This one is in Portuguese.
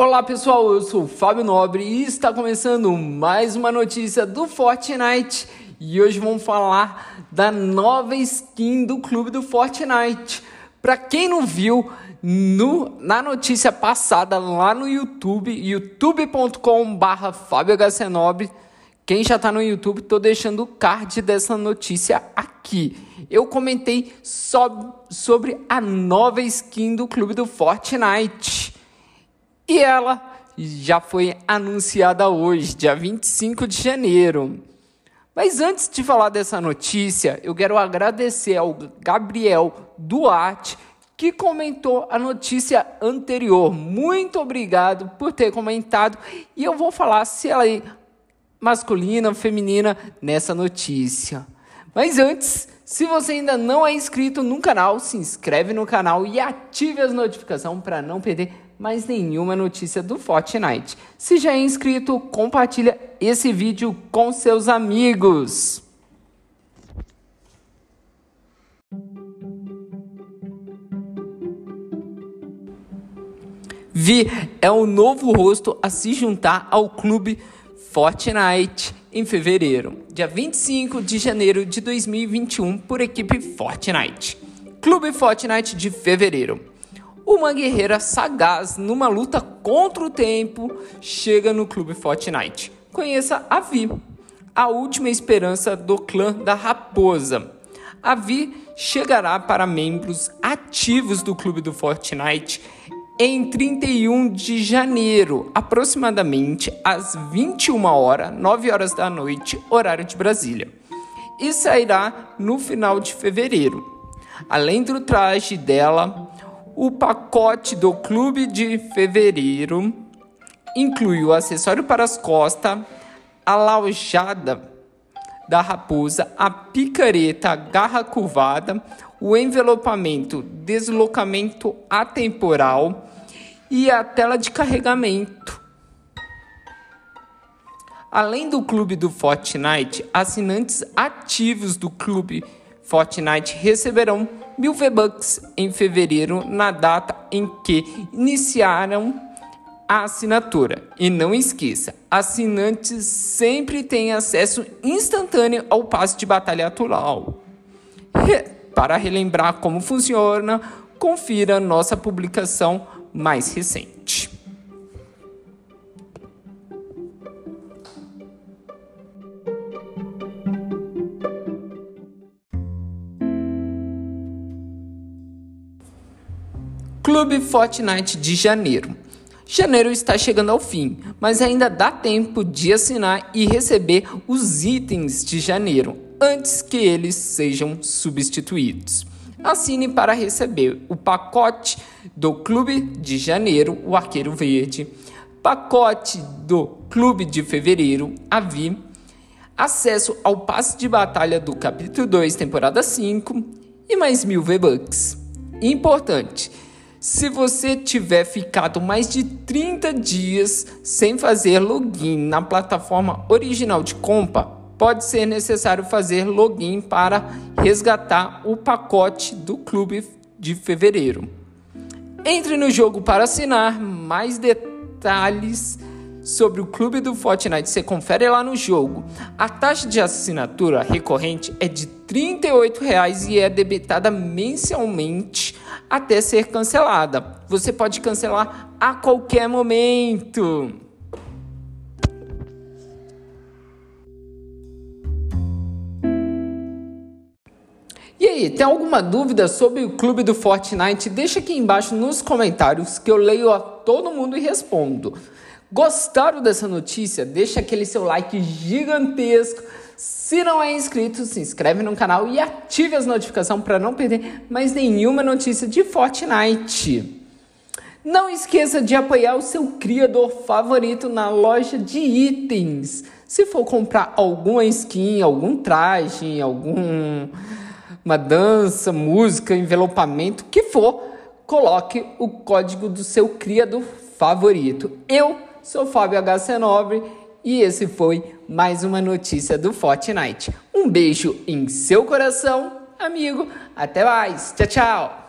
Olá pessoal, eu sou Fábio Nobre e está começando mais uma notícia do Fortnite e hoje vamos falar da nova skin do clube do Fortnite. Para quem não viu, no, na notícia passada lá no YouTube, youtube.com/barra quem já está no YouTube, tô deixando o card dessa notícia aqui. Eu comentei só sobre a nova skin do clube do Fortnite. E ela já foi anunciada hoje, dia 25 de janeiro. Mas antes de falar dessa notícia, eu quero agradecer ao Gabriel Duarte que comentou a notícia anterior. Muito obrigado por ter comentado e eu vou falar se ela é masculina ou feminina nessa notícia. Mas antes, se você ainda não é inscrito no canal, se inscreve no canal e ative as notificações para não perder mais nenhuma notícia do Fortnite. Se já é inscrito, compartilha esse vídeo com seus amigos. Vi é o novo rosto a se juntar ao clube Fortnite em fevereiro, dia 25 de janeiro de 2021, por equipe Fortnite. Clube Fortnite de fevereiro. Uma guerreira sagaz numa luta contra o tempo chega no clube Fortnite. Conheça a Vi, a última esperança do clã da Raposa. A Vi chegará para membros ativos do clube do Fortnite em 31 de janeiro, aproximadamente às 21 horas, 9 horas da noite, horário de Brasília. E sairá no final de fevereiro. Além do traje dela, o pacote do clube de fevereiro inclui o acessório para as costas, a laujada da raposa, a picareta, a garra curvada, o envelopamento, deslocamento atemporal e a tela de carregamento. Além do clube do Fortnite, assinantes ativos do clube Fortnite receberão mil V-Bucks em fevereiro, na data em que iniciaram a assinatura. E não esqueça, assinantes sempre têm acesso instantâneo ao passe de batalha atual. Para relembrar como funciona, confira nossa publicação mais recente. Clube Fortnite de janeiro. Janeiro está chegando ao fim, mas ainda dá tempo de assinar e receber os itens de janeiro antes que eles sejam substituídos. Assine para receber o pacote do Clube de Janeiro, o Arqueiro Verde, pacote do Clube de Fevereiro, a Vi, acesso ao passe de batalha do capítulo 2, temporada 5 e mais mil V-Bucks. Importante! Se você tiver ficado mais de 30 dias sem fazer login na plataforma original de compra, pode ser necessário fazer login para resgatar o pacote do clube de fevereiro. Entre no jogo para assinar mais detalhes sobre o clube do Fortnite, você confere lá no jogo. A taxa de assinatura recorrente é de R$ 38,00 e é debitada mensalmente até ser cancelada. Você pode cancelar a qualquer momento. E aí, tem alguma dúvida sobre o clube do Fortnite? Deixa aqui embaixo nos comentários que eu leio a todo mundo e respondo. Gostaram dessa notícia? Deixa aquele seu like gigantesco. Se não é inscrito, se inscreve no canal e ative as notificações para não perder mais nenhuma notícia de Fortnite. Não esqueça de apoiar o seu criador favorito na loja de itens. Se for comprar alguma skin, algum traje, alguma dança, música, envelopamento, que for, coloque o código do seu criador favorito. Eu Sou Fábio HC Nobre e esse foi mais uma notícia do Fortnite. Um beijo em seu coração, amigo. Até mais. Tchau, tchau.